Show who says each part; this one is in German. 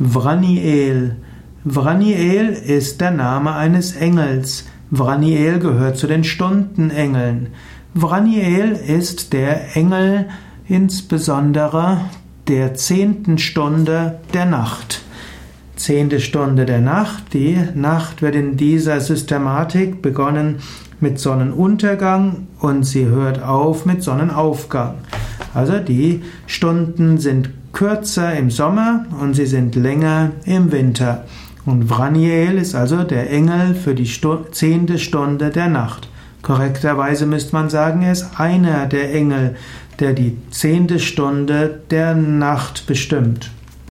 Speaker 1: Vraniel. Vraniel ist der Name eines Engels. Vraniel gehört zu den Stundenengeln. Vraniel ist der Engel insbesondere der zehnten Stunde der Nacht. Zehnte Stunde der Nacht. Die Nacht wird in dieser Systematik begonnen mit Sonnenuntergang und sie hört auf mit Sonnenaufgang. Also die Stunden sind kürzer im Sommer und sie sind länger im Winter. Und Vraniel ist also der Engel für die zehnte Stunde der Nacht. Korrekterweise müsste man sagen, er ist einer der Engel, der die zehnte Stunde der Nacht bestimmt.